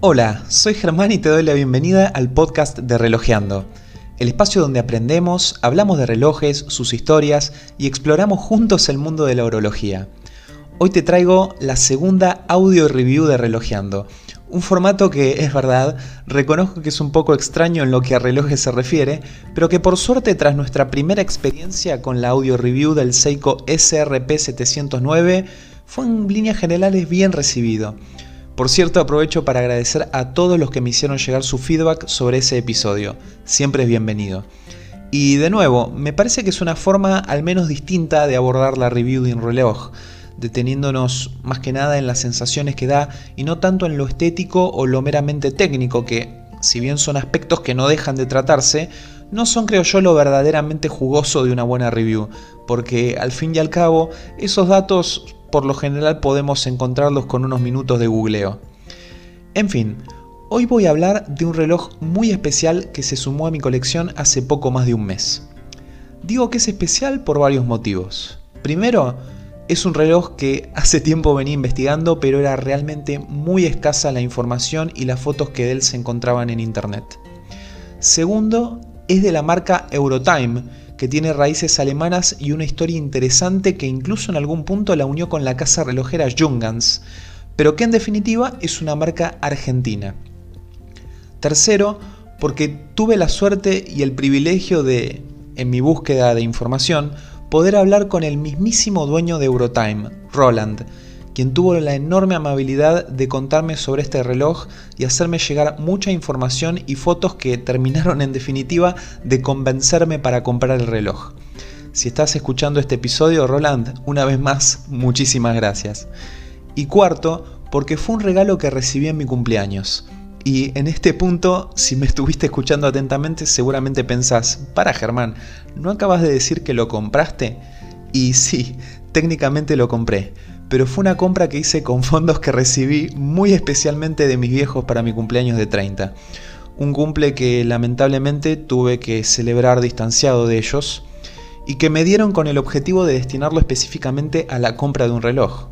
Hola, soy Germán y te doy la bienvenida al podcast de Relojeando, el espacio donde aprendemos, hablamos de relojes, sus historias y exploramos juntos el mundo de la orología. Hoy te traigo la segunda audio review de Relojeando, un formato que es verdad, reconozco que es un poco extraño en lo que a relojes se refiere, pero que por suerte tras nuestra primera experiencia con la audio review del Seiko SRP 709 fue en líneas generales bien recibido. Por cierto, aprovecho para agradecer a todos los que me hicieron llegar su feedback sobre ese episodio. Siempre es bienvenido. Y de nuevo, me parece que es una forma al menos distinta de abordar la review de un reloj, deteniéndonos más que nada en las sensaciones que da y no tanto en lo estético o lo meramente técnico, que si bien son aspectos que no dejan de tratarse, no son creo yo lo verdaderamente jugoso de una buena review, porque al fin y al cabo esos datos por lo general podemos encontrarlos con unos minutos de googleo. En fin, hoy voy a hablar de un reloj muy especial que se sumó a mi colección hace poco más de un mes. Digo que es especial por varios motivos. Primero, es un reloj que hace tiempo venía investigando, pero era realmente muy escasa la información y las fotos que de él se encontraban en internet. Segundo, es de la marca Eurotime, que tiene raíces alemanas y una historia interesante que incluso en algún punto la unió con la casa relojera Jungans, pero que en definitiva es una marca argentina. Tercero, porque tuve la suerte y el privilegio de, en mi búsqueda de información, poder hablar con el mismísimo dueño de Eurotime, Roland, quien tuvo la enorme amabilidad de contarme sobre este reloj y hacerme llegar mucha información y fotos que terminaron en definitiva de convencerme para comprar el reloj. Si estás escuchando este episodio, Roland, una vez más, muchísimas gracias. Y cuarto, porque fue un regalo que recibí en mi cumpleaños. Y en este punto, si me estuviste escuchando atentamente, seguramente pensás, para Germán, ¿no acabas de decir que lo compraste? Y sí, técnicamente lo compré pero fue una compra que hice con fondos que recibí muy especialmente de mis viejos para mi cumpleaños de 30. Un cumple que lamentablemente tuve que celebrar distanciado de ellos y que me dieron con el objetivo de destinarlo específicamente a la compra de un reloj.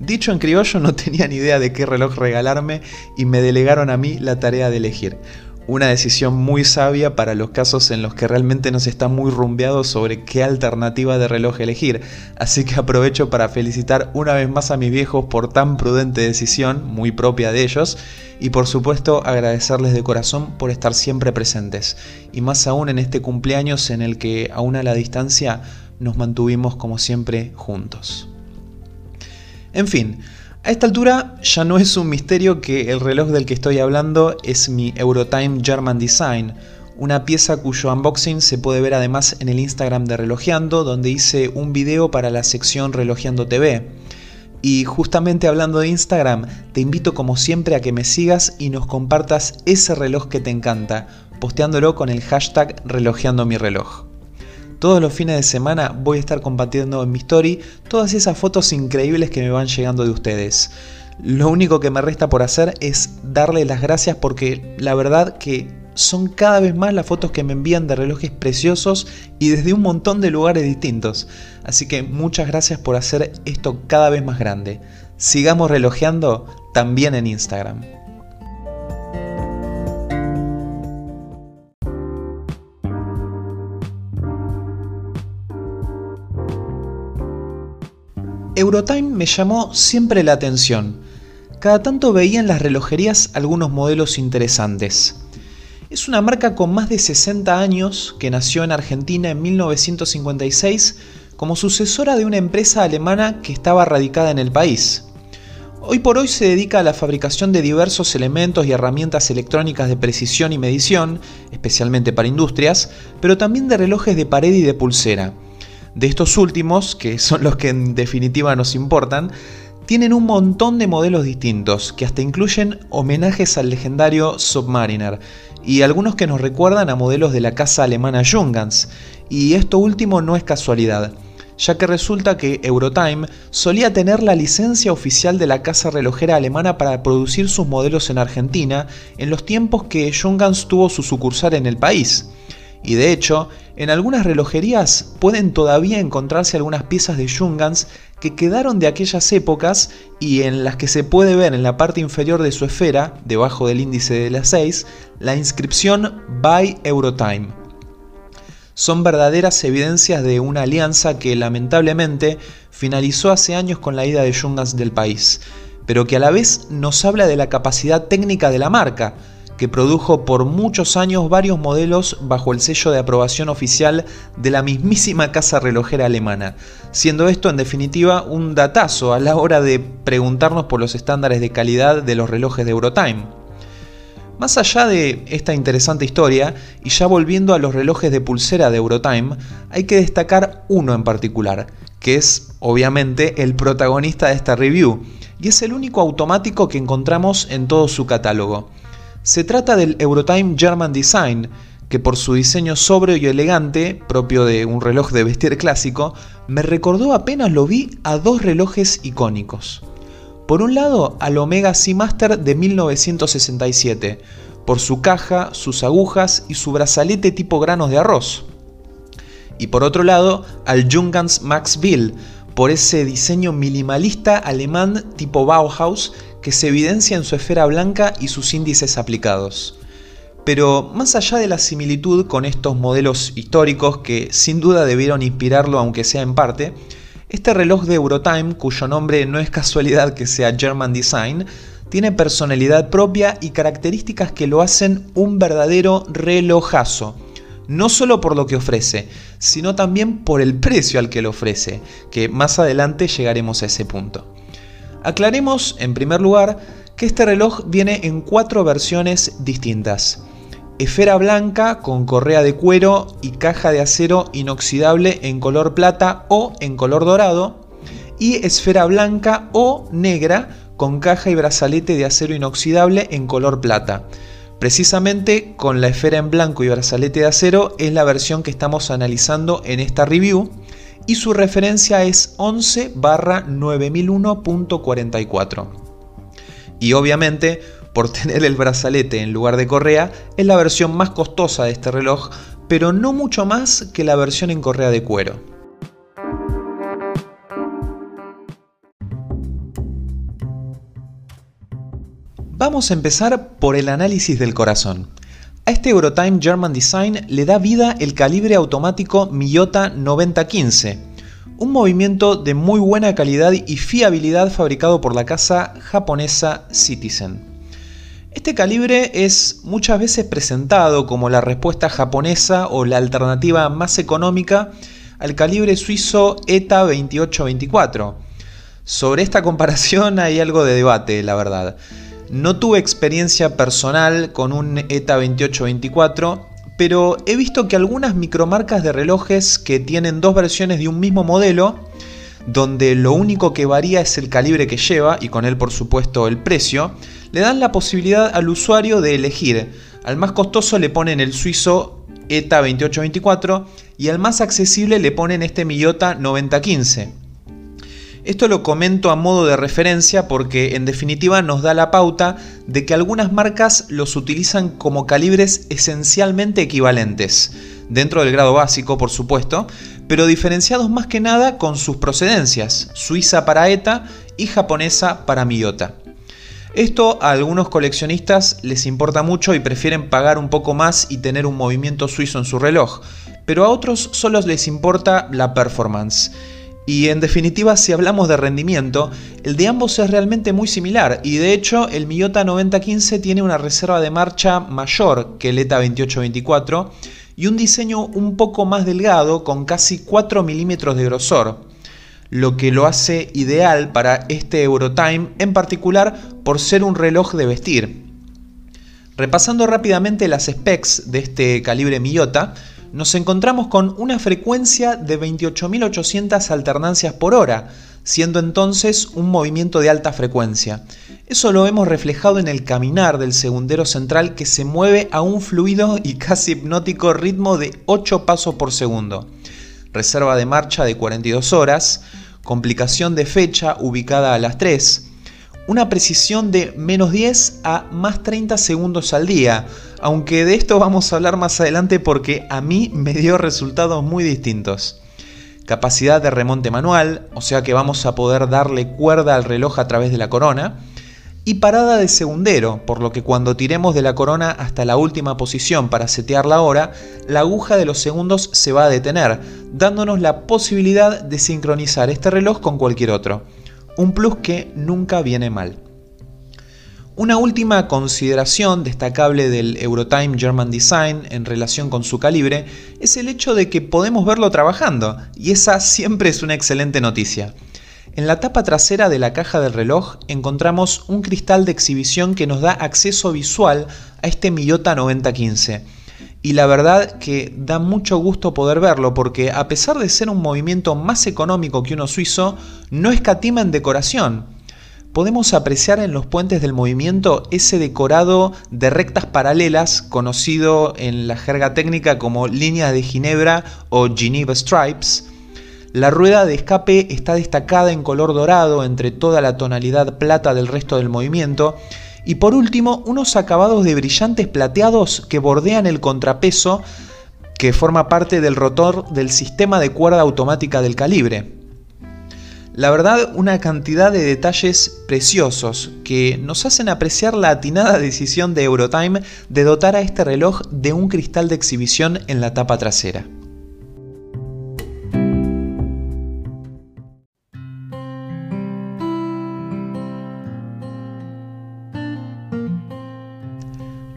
Dicho en criollo, no tenía ni idea de qué reloj regalarme y me delegaron a mí la tarea de elegir una decisión muy sabia para los casos en los que realmente no se está muy rumbeado sobre qué alternativa de reloj elegir. Así que aprovecho para felicitar una vez más a mis viejos por tan prudente decisión, muy propia de ellos, y por supuesto agradecerles de corazón por estar siempre presentes, y más aún en este cumpleaños en el que aún a la distancia nos mantuvimos como siempre juntos. En fin, a esta altura ya no es un misterio que el reloj del que estoy hablando es mi Eurotime German Design, una pieza cuyo unboxing se puede ver además en el Instagram de Relojeando, donde hice un video para la sección Relojeando TV. Y justamente hablando de Instagram, te invito como siempre a que me sigas y nos compartas ese reloj que te encanta, posteándolo con el hashtag Relojeando mi reloj. Todos los fines de semana voy a estar compartiendo en mi story todas esas fotos increíbles que me van llegando de ustedes. Lo único que me resta por hacer es darle las gracias porque la verdad que son cada vez más las fotos que me envían de relojes preciosos y desde un montón de lugares distintos. Así que muchas gracias por hacer esto cada vez más grande. Sigamos relojeando también en Instagram. Eurotime me llamó siempre la atención. Cada tanto veía en las relojerías algunos modelos interesantes. Es una marca con más de 60 años que nació en Argentina en 1956 como sucesora de una empresa alemana que estaba radicada en el país. Hoy por hoy se dedica a la fabricación de diversos elementos y herramientas electrónicas de precisión y medición, especialmente para industrias, pero también de relojes de pared y de pulsera de estos últimos, que son los que en definitiva nos importan, tienen un montón de modelos distintos, que hasta incluyen homenajes al legendario Submariner, y algunos que nos recuerdan a modelos de la casa alemana Jungans, y esto último no es casualidad, ya que resulta que Eurotime solía tener la licencia oficial de la casa relojera alemana para producir sus modelos en Argentina en los tiempos que Jungans tuvo su sucursal en el país. Y de hecho, en algunas relojerías pueden todavía encontrarse algunas piezas de Jungans que quedaron de aquellas épocas y en las que se puede ver en la parte inferior de su esfera, debajo del índice de las 6, la inscripción By Eurotime. Son verdaderas evidencias de una alianza que lamentablemente finalizó hace años con la ida de Jungans del país, pero que a la vez nos habla de la capacidad técnica de la marca, que produjo por muchos años varios modelos bajo el sello de aprobación oficial de la mismísima casa relojera alemana, siendo esto en definitiva un datazo a la hora de preguntarnos por los estándares de calidad de los relojes de Eurotime. Más allá de esta interesante historia, y ya volviendo a los relojes de pulsera de Eurotime, hay que destacar uno en particular, que es obviamente el protagonista de esta review, y es el único automático que encontramos en todo su catálogo. Se trata del Eurotime German Design, que por su diseño sobrio y elegante, propio de un reloj de vestir clásico, me recordó apenas lo vi a dos relojes icónicos. Por un lado, al Omega Seamaster de 1967, por su caja, sus agujas y su brazalete tipo granos de arroz. Y por otro lado, al Jungans Max Bill, por ese diseño minimalista alemán tipo Bauhaus que se evidencia en su esfera blanca y sus índices aplicados. Pero más allá de la similitud con estos modelos históricos que sin duda debieron inspirarlo aunque sea en parte, este reloj de Eurotime, cuyo nombre no es casualidad que sea German Design, tiene personalidad propia y características que lo hacen un verdadero relojazo. No solo por lo que ofrece, sino también por el precio al que lo ofrece, que más adelante llegaremos a ese punto. Aclaremos, en primer lugar, que este reloj viene en cuatro versiones distintas. Esfera blanca con correa de cuero y caja de acero inoxidable en color plata o en color dorado. Y esfera blanca o negra con caja y brazalete de acero inoxidable en color plata. Precisamente con la esfera en blanco y brazalete de acero es la versión que estamos analizando en esta review y su referencia es 11 9001.44. Y obviamente, por tener el brazalete en lugar de correa, es la versión más costosa de este reloj, pero no mucho más que la versión en correa de cuero. Vamos a empezar por el análisis del corazón. A este Eurotime German Design le da vida el calibre automático Miyota 9015, un movimiento de muy buena calidad y fiabilidad fabricado por la casa japonesa Citizen. Este calibre es muchas veces presentado como la respuesta japonesa o la alternativa más económica al calibre suizo ETA 2824. Sobre esta comparación hay algo de debate, la verdad. No tuve experiencia personal con un ETA 2824, pero he visto que algunas micromarcas de relojes que tienen dos versiones de un mismo modelo, donde lo único que varía es el calibre que lleva y con él por supuesto el precio, le dan la posibilidad al usuario de elegir. Al más costoso le ponen el suizo ETA 2824 y al más accesible le ponen este Miyota 9015. Esto lo comento a modo de referencia porque en definitiva nos da la pauta de que algunas marcas los utilizan como calibres esencialmente equivalentes, dentro del grado básico por supuesto, pero diferenciados más que nada con sus procedencias, suiza para ETA y japonesa para Miyota. Esto a algunos coleccionistas les importa mucho y prefieren pagar un poco más y tener un movimiento suizo en su reloj, pero a otros solo les importa la performance. Y en definitiva, si hablamos de rendimiento, el de ambos es realmente muy similar y de hecho el Miyota 9015 tiene una reserva de marcha mayor que el ETA 2824 y un diseño un poco más delgado con casi 4 milímetros de grosor, lo que lo hace ideal para este Eurotime, en particular por ser un reloj de vestir. Repasando rápidamente las specs de este calibre Miyota, nos encontramos con una frecuencia de 28.800 alternancias por hora, siendo entonces un movimiento de alta frecuencia. Eso lo hemos reflejado en el caminar del segundero central que se mueve a un fluido y casi hipnótico ritmo de 8 pasos por segundo. Reserva de marcha de 42 horas, complicación de fecha ubicada a las 3, una precisión de menos 10 a más 30 segundos al día, aunque de esto vamos a hablar más adelante porque a mí me dio resultados muy distintos. capacidad de remonte manual, o sea que vamos a poder darle cuerda al reloj a través de la corona, y parada de segundero, por lo que cuando tiremos de la corona hasta la última posición para setear la hora, la aguja de los segundos se va a detener, dándonos la posibilidad de sincronizar este reloj con cualquier otro. Un plus que nunca viene mal. Una última consideración destacable del Eurotime German Design en relación con su calibre es el hecho de que podemos verlo trabajando, y esa siempre es una excelente noticia. En la tapa trasera de la caja del reloj encontramos un cristal de exhibición que nos da acceso visual a este Miyota 9015. Y la verdad que da mucho gusto poder verlo porque a pesar de ser un movimiento más económico que uno suizo, no escatima en decoración. Podemos apreciar en los puentes del movimiento ese decorado de rectas paralelas conocido en la jerga técnica como líneas de Ginebra o Geneva Stripes, la rueda de escape está destacada en color dorado entre toda la tonalidad plata del resto del movimiento. Y por último, unos acabados de brillantes plateados que bordean el contrapeso que forma parte del rotor del sistema de cuerda automática del calibre. La verdad, una cantidad de detalles preciosos que nos hacen apreciar la atinada decisión de Eurotime de dotar a este reloj de un cristal de exhibición en la tapa trasera.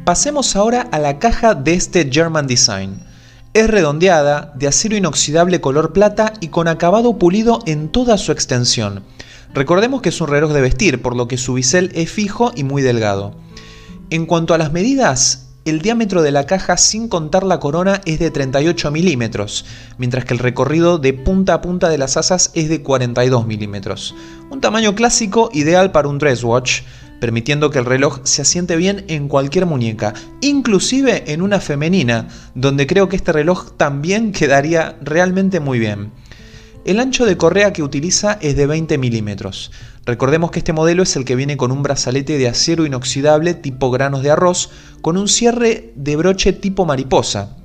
Pasemos ahora a la caja de este German Design. Es redondeada, de acero inoxidable color plata y con acabado pulido en toda su extensión. Recordemos que es un reloj de vestir, por lo que su bisel es fijo y muy delgado. En cuanto a las medidas, el diámetro de la caja sin contar la corona es de 38 milímetros, mientras que el recorrido de punta a punta de las asas es de 42 milímetros. Un tamaño clásico ideal para un dress watch, permitiendo que el reloj se asiente bien en cualquier muñeca, inclusive en una femenina, donde creo que este reloj también quedaría realmente muy bien. El ancho de correa que utiliza es de 20 milímetros. Recordemos que este modelo es el que viene con un brazalete de acero inoxidable tipo granos de arroz, con un cierre de broche tipo mariposa,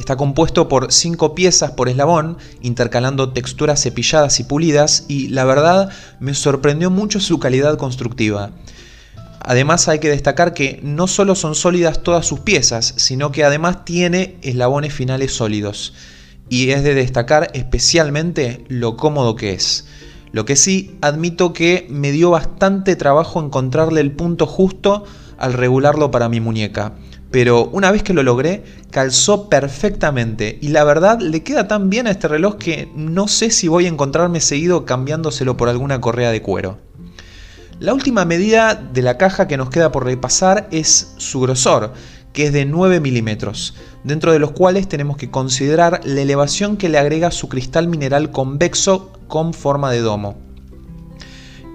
Está compuesto por cinco piezas por eslabón, intercalando texturas cepilladas y pulidas, y la verdad me sorprendió mucho su calidad constructiva. Además hay que destacar que no solo son sólidas todas sus piezas, sino que además tiene eslabones finales sólidos. Y es de destacar especialmente lo cómodo que es. Lo que sí, admito que me dio bastante trabajo encontrarle el punto justo al regularlo para mi muñeca pero una vez que lo logré, calzó perfectamente y la verdad le queda tan bien a este reloj que no sé si voy a encontrarme seguido cambiándoselo por alguna correa de cuero. La última medida de la caja que nos queda por repasar es su grosor, que es de 9 milímetros, dentro de los cuales tenemos que considerar la elevación que le agrega su cristal mineral convexo con forma de domo.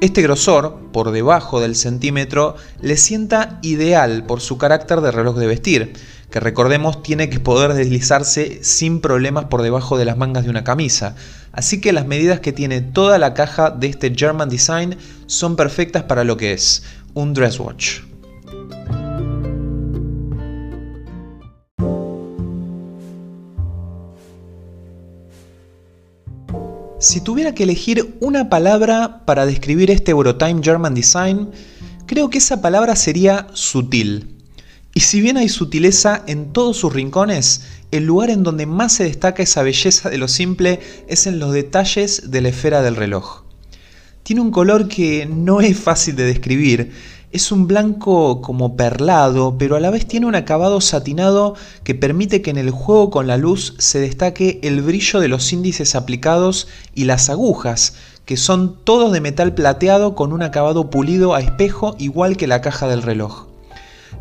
Este grosor, por debajo del centímetro, le sienta ideal por su carácter de reloj de vestir, que recordemos tiene que poder deslizarse sin problemas por debajo de las mangas de una camisa. Así que las medidas que tiene toda la caja de este German Design son perfectas para lo que es un dress watch. Si tuviera que elegir una palabra para describir este Eurotime German Design, creo que esa palabra sería sutil. Y si bien hay sutileza en todos sus rincones, el lugar en donde más se destaca esa belleza de lo simple es en los detalles de la esfera del reloj. Tiene un color que no es fácil de describir, es un blanco como perlado, pero a la vez tiene un acabado satinado que permite que en el juego con la luz se destaque el brillo de los índices aplicados y las agujas, que son todos de metal plateado con un acabado pulido a espejo igual que la caja del reloj.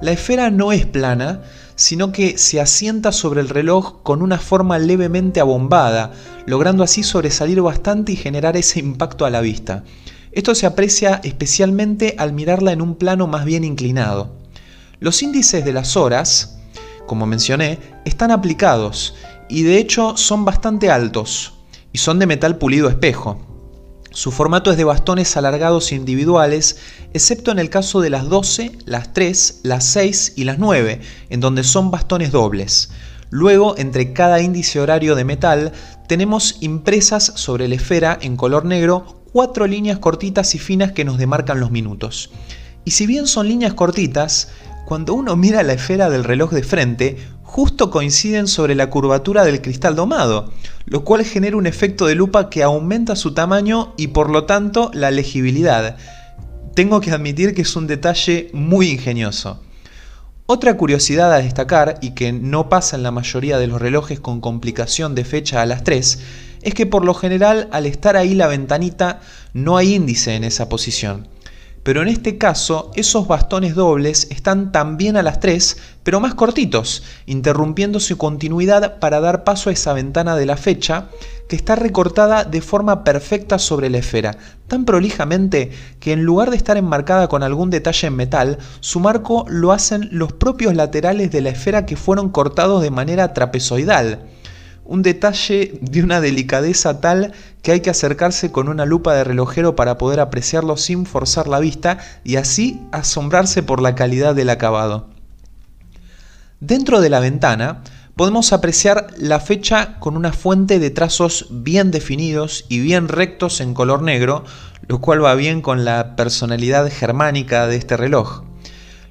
La esfera no es plana, sino que se asienta sobre el reloj con una forma levemente abombada, logrando así sobresalir bastante y generar ese impacto a la vista. Esto se aprecia especialmente al mirarla en un plano más bien inclinado. Los índices de las horas, como mencioné, están aplicados y de hecho son bastante altos y son de metal pulido espejo. Su formato es de bastones alargados individuales, excepto en el caso de las 12, las 3, las 6 y las 9, en donde son bastones dobles. Luego, entre cada índice horario de metal, tenemos impresas sobre la esfera en color negro cuatro líneas cortitas y finas que nos demarcan los minutos. Y si bien son líneas cortitas, cuando uno mira la esfera del reloj de frente, justo coinciden sobre la curvatura del cristal domado, lo cual genera un efecto de lupa que aumenta su tamaño y por lo tanto la legibilidad. Tengo que admitir que es un detalle muy ingenioso. Otra curiosidad a destacar, y que no pasa en la mayoría de los relojes con complicación de fecha a las 3, es que por lo general al estar ahí la ventanita no hay índice en esa posición. Pero en este caso esos bastones dobles están también a las 3, pero más cortitos, interrumpiendo su continuidad para dar paso a esa ventana de la fecha que está recortada de forma perfecta sobre la esfera, tan prolijamente que en lugar de estar enmarcada con algún detalle en metal, su marco lo hacen los propios laterales de la esfera que fueron cortados de manera trapezoidal un detalle de una delicadeza tal que hay que acercarse con una lupa de relojero para poder apreciarlo sin forzar la vista y así asombrarse por la calidad del acabado. Dentro de la ventana podemos apreciar la fecha con una fuente de trazos bien definidos y bien rectos en color negro, lo cual va bien con la personalidad germánica de este reloj.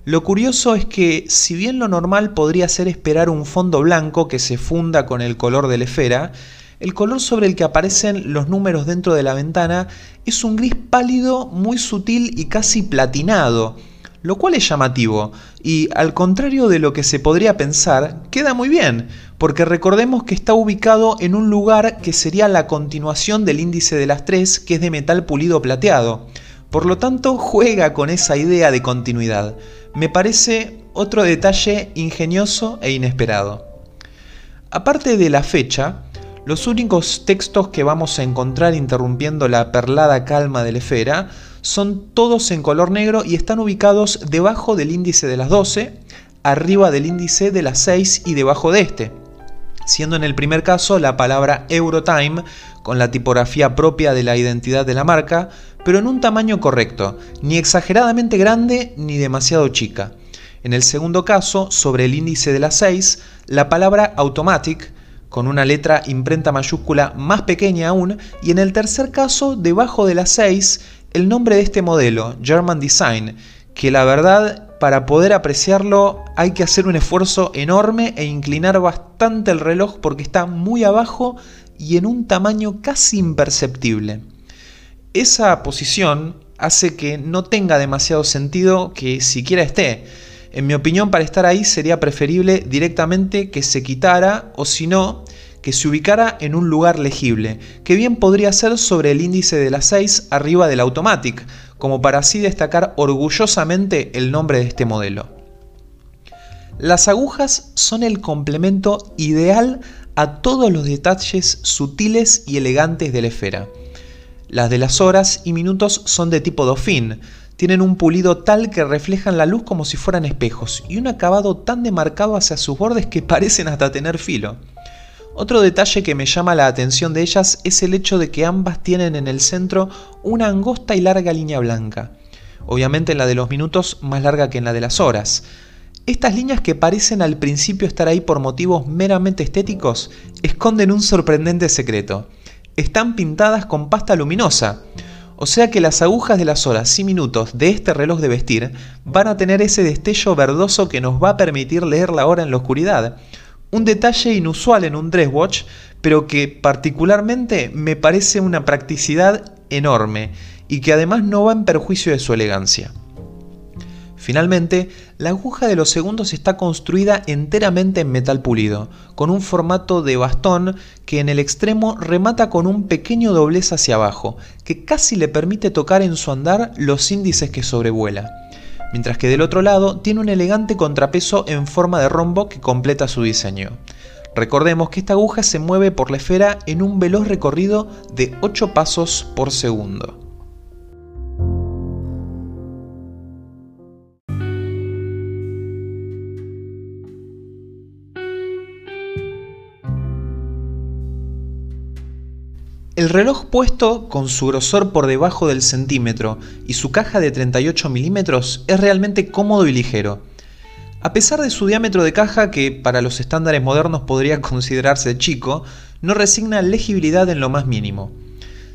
Lo curioso es que, si bien lo normal podría ser esperar un fondo blanco que se funda con el color de la esfera, el color sobre el que aparecen los números dentro de la ventana es un gris pálido, muy sutil y casi platinado, lo cual es llamativo y, al contrario de lo que se podría pensar, queda muy bien, porque recordemos que está ubicado en un lugar que sería la continuación del índice de las tres, que es de metal pulido plateado. Por lo tanto, juega con esa idea de continuidad me parece otro detalle ingenioso e inesperado. Aparte de la fecha, los únicos textos que vamos a encontrar interrumpiendo la perlada calma de la esfera son todos en color negro y están ubicados debajo del índice de las 12, arriba del índice de las 6 y debajo de este, siendo en el primer caso la palabra Eurotime con la tipografía propia de la identidad de la marca, pero en un tamaño correcto, ni exageradamente grande ni demasiado chica. En el segundo caso, sobre el índice de las 6, la palabra automatic, con una letra imprenta mayúscula más pequeña aún, y en el tercer caso, debajo de las 6, el nombre de este modelo, German Design, que la verdad para poder apreciarlo hay que hacer un esfuerzo enorme e inclinar bastante el reloj porque está muy abajo y en un tamaño casi imperceptible. Esa posición hace que no tenga demasiado sentido que siquiera esté. En mi opinión, para estar ahí sería preferible directamente que se quitara o si no, que se ubicara en un lugar legible, que bien podría ser sobre el índice de las 6 arriba del Automatic, como para así destacar orgullosamente el nombre de este modelo. Las agujas son el complemento ideal a todos los detalles sutiles y elegantes de la esfera. Las de las horas y minutos son de tipo dofín, tienen un pulido tal que reflejan la luz como si fueran espejos y un acabado tan demarcado hacia sus bordes que parecen hasta tener filo. Otro detalle que me llama la atención de ellas es el hecho de que ambas tienen en el centro una angosta y larga línea blanca. Obviamente en la de los minutos más larga que en la de las horas. Estas líneas que parecen al principio estar ahí por motivos meramente estéticos esconden un sorprendente secreto están pintadas con pasta luminosa. O sea que las agujas de las horas y minutos de este reloj de vestir van a tener ese destello verdoso que nos va a permitir leer la hora en la oscuridad. Un detalle inusual en un dress watch, pero que particularmente me parece una practicidad enorme y que además no va en perjuicio de su elegancia. Finalmente, la aguja de los segundos está construida enteramente en metal pulido, con un formato de bastón que en el extremo remata con un pequeño doblez hacia abajo, que casi le permite tocar en su andar los índices que sobrevuela, mientras que del otro lado tiene un elegante contrapeso en forma de rombo que completa su diseño. Recordemos que esta aguja se mueve por la esfera en un veloz recorrido de 8 pasos por segundo. El reloj puesto con su grosor por debajo del centímetro y su caja de 38 milímetros es realmente cómodo y ligero. A pesar de su diámetro de caja, que para los estándares modernos podría considerarse chico, no resigna legibilidad en lo más mínimo.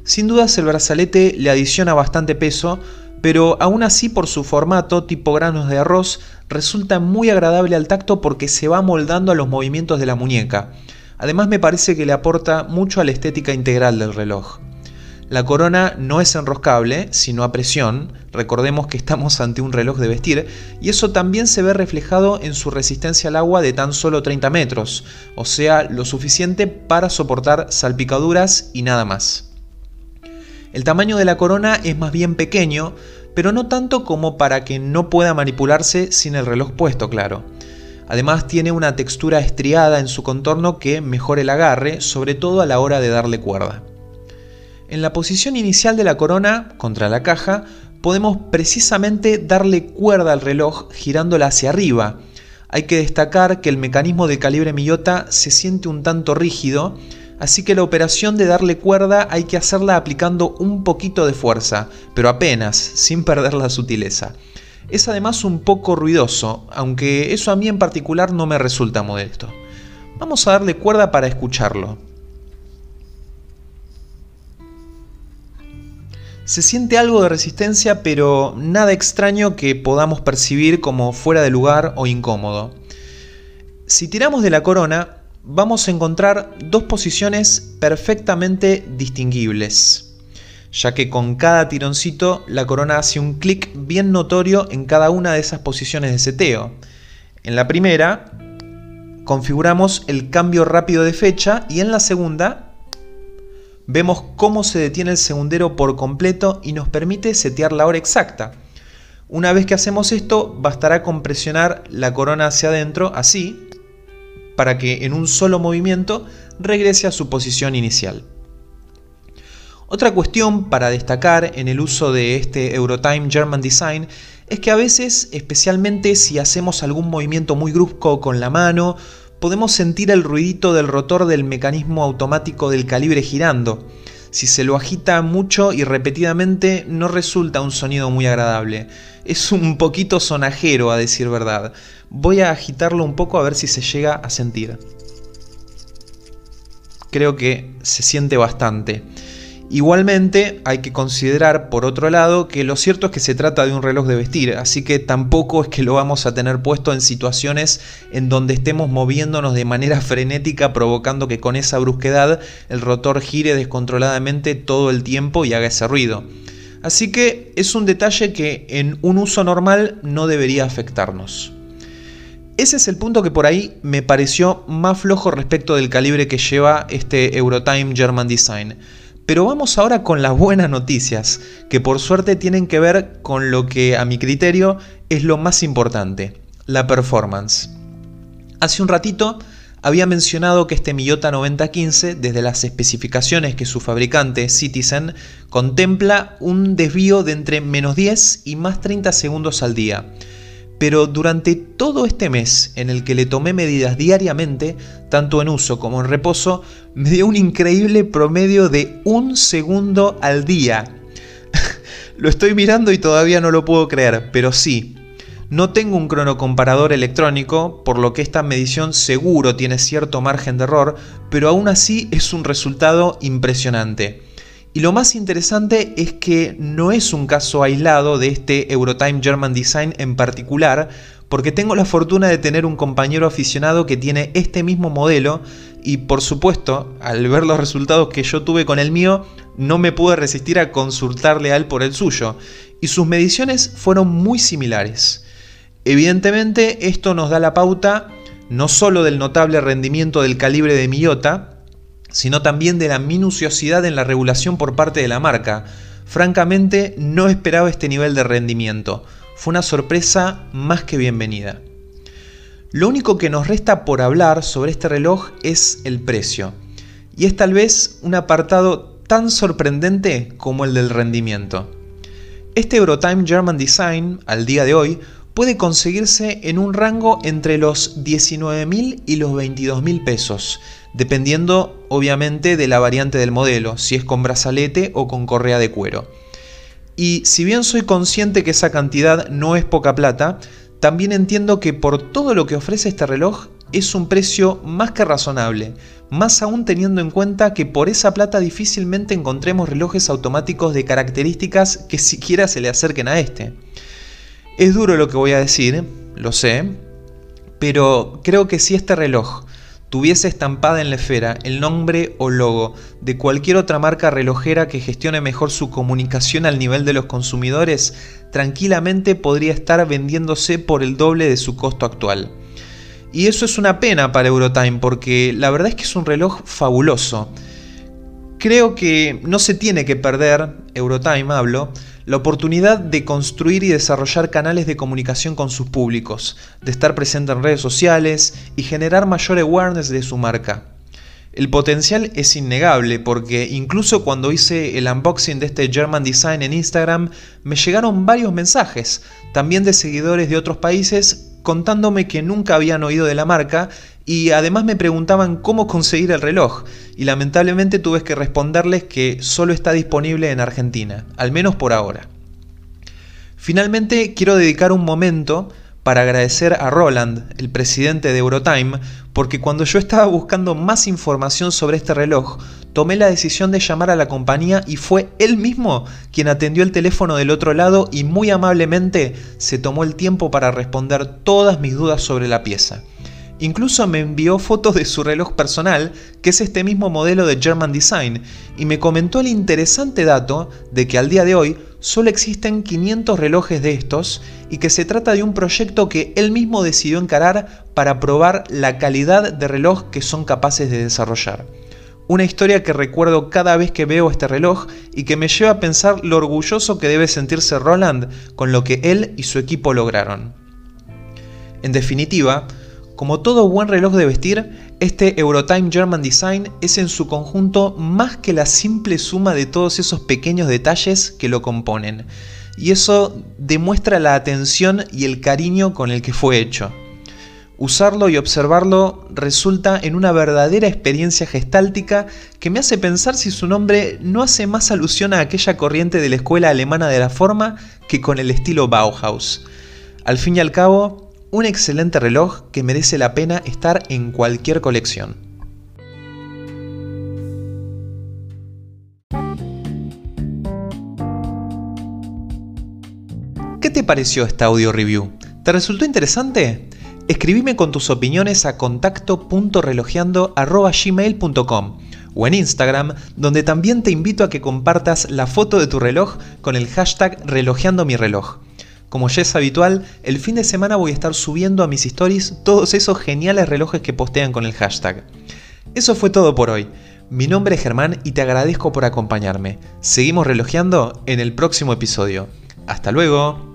Sin dudas el brazalete le adiciona bastante peso, pero aún así por su formato tipo granos de arroz resulta muy agradable al tacto porque se va moldando a los movimientos de la muñeca. Además me parece que le aporta mucho a la estética integral del reloj. La corona no es enroscable, sino a presión, recordemos que estamos ante un reloj de vestir, y eso también se ve reflejado en su resistencia al agua de tan solo 30 metros, o sea, lo suficiente para soportar salpicaduras y nada más. El tamaño de la corona es más bien pequeño, pero no tanto como para que no pueda manipularse sin el reloj puesto, claro. Además tiene una textura estriada en su contorno que mejora el agarre, sobre todo a la hora de darle cuerda. En la posición inicial de la corona, contra la caja, podemos precisamente darle cuerda al reloj girándola hacia arriba. Hay que destacar que el mecanismo de calibre Millota se siente un tanto rígido, así que la operación de darle cuerda hay que hacerla aplicando un poquito de fuerza, pero apenas, sin perder la sutileza. Es además un poco ruidoso, aunque eso a mí en particular no me resulta modesto. Vamos a darle cuerda para escucharlo. Se siente algo de resistencia, pero nada extraño que podamos percibir como fuera de lugar o incómodo. Si tiramos de la corona, vamos a encontrar dos posiciones perfectamente distinguibles, ya que con cada tironcito la corona hace un clic bien notorio en cada una de esas posiciones de seteo. En la primera, configuramos el cambio rápido de fecha y en la segunda vemos cómo se detiene el segundero por completo y nos permite setear la hora exacta. Una vez que hacemos esto, bastará con presionar la corona hacia adentro, así, para que en un solo movimiento regrese a su posición inicial. Otra cuestión para destacar en el uso de este Eurotime German Design es que a veces, especialmente si hacemos algún movimiento muy brusco con la mano podemos sentir el ruidito del rotor del mecanismo automático del calibre girando. Si se lo agita mucho y repetidamente no resulta un sonido muy agradable. Es un poquito sonajero a decir verdad. Voy a agitarlo un poco a ver si se llega a sentir. Creo que se siente bastante. Igualmente hay que considerar por otro lado que lo cierto es que se trata de un reloj de vestir, así que tampoco es que lo vamos a tener puesto en situaciones en donde estemos moviéndonos de manera frenética provocando que con esa brusquedad el rotor gire descontroladamente todo el tiempo y haga ese ruido. Así que es un detalle que en un uso normal no debería afectarnos. Ese es el punto que por ahí me pareció más flojo respecto del calibre que lleva este Eurotime German Design. Pero vamos ahora con las buenas noticias, que por suerte tienen que ver con lo que a mi criterio es lo más importante, la performance. Hace un ratito había mencionado que este Miyota 9015, desde las especificaciones que su fabricante Citizen, contempla un desvío de entre menos 10 y más 30 segundos al día pero durante todo este mes en el que le tomé medidas diariamente, tanto en uso como en reposo, me dio un increíble promedio de un segundo al día. lo estoy mirando y todavía no lo puedo creer, pero sí. No tengo un cronocomparador electrónico, por lo que esta medición seguro tiene cierto margen de error, pero aún así es un resultado impresionante. Y lo más interesante es que no es un caso aislado de este Eurotime German Design en particular, porque tengo la fortuna de tener un compañero aficionado que tiene este mismo modelo y por supuesto, al ver los resultados que yo tuve con el mío, no me pude resistir a consultarle a él por el suyo, y sus mediciones fueron muy similares. Evidentemente, esto nos da la pauta no solo del notable rendimiento del calibre de Miyota, sino también de la minuciosidad en la regulación por parte de la marca. Francamente, no esperaba este nivel de rendimiento. Fue una sorpresa más que bienvenida. Lo único que nos resta por hablar sobre este reloj es el precio. Y es tal vez un apartado tan sorprendente como el del rendimiento. Este Eurotime German Design, al día de hoy, puede conseguirse en un rango entre los 19.000 y los 22.000 pesos, dependiendo obviamente de la variante del modelo, si es con brazalete o con correa de cuero. Y si bien soy consciente que esa cantidad no es poca plata, también entiendo que por todo lo que ofrece este reloj es un precio más que razonable, más aún teniendo en cuenta que por esa plata difícilmente encontremos relojes automáticos de características que siquiera se le acerquen a este. Es duro lo que voy a decir, lo sé, pero creo que si este reloj tuviese estampada en la esfera el nombre o logo de cualquier otra marca relojera que gestione mejor su comunicación al nivel de los consumidores, tranquilamente podría estar vendiéndose por el doble de su costo actual. Y eso es una pena para Eurotime porque la verdad es que es un reloj fabuloso. Creo que no se tiene que perder, Eurotime hablo, la oportunidad de construir y desarrollar canales de comunicación con sus públicos, de estar presente en redes sociales y generar mayor awareness de su marca. El potencial es innegable porque incluso cuando hice el unboxing de este German Design en Instagram me llegaron varios mensajes, también de seguidores de otros países contándome que nunca habían oído de la marca y además me preguntaban cómo conseguir el reloj y lamentablemente tuve que responderles que solo está disponible en Argentina, al menos por ahora. Finalmente quiero dedicar un momento para agradecer a Roland, el presidente de Eurotime, porque cuando yo estaba buscando más información sobre este reloj, tomé la decisión de llamar a la compañía y fue él mismo quien atendió el teléfono del otro lado y muy amablemente se tomó el tiempo para responder todas mis dudas sobre la pieza. Incluso me envió fotos de su reloj personal, que es este mismo modelo de German Design, y me comentó el interesante dato de que al día de hoy solo existen 500 relojes de estos y que se trata de un proyecto que él mismo decidió encarar para probar la calidad de reloj que son capaces de desarrollar. Una historia que recuerdo cada vez que veo este reloj y que me lleva a pensar lo orgulloso que debe sentirse Roland con lo que él y su equipo lograron. En definitiva, como todo buen reloj de vestir, este Eurotime German Design es en su conjunto más que la simple suma de todos esos pequeños detalles que lo componen. Y eso demuestra la atención y el cariño con el que fue hecho. Usarlo y observarlo resulta en una verdadera experiencia gestáltica que me hace pensar si su nombre no hace más alusión a aquella corriente de la escuela alemana de la forma que con el estilo Bauhaus. Al fin y al cabo, un excelente reloj que merece la pena estar en cualquier colección. ¿Qué te pareció esta audio review? ¿Te resultó interesante? Escribime con tus opiniones a contacto.relojeando.gmail.com o en Instagram, donde también te invito a que compartas la foto de tu reloj con el hashtag relojeando mi reloj. Como ya es habitual, el fin de semana voy a estar subiendo a mis stories todos esos geniales relojes que postean con el hashtag. Eso fue todo por hoy. Mi nombre es Germán y te agradezco por acompañarme. Seguimos relojeando en el próximo episodio. Hasta luego.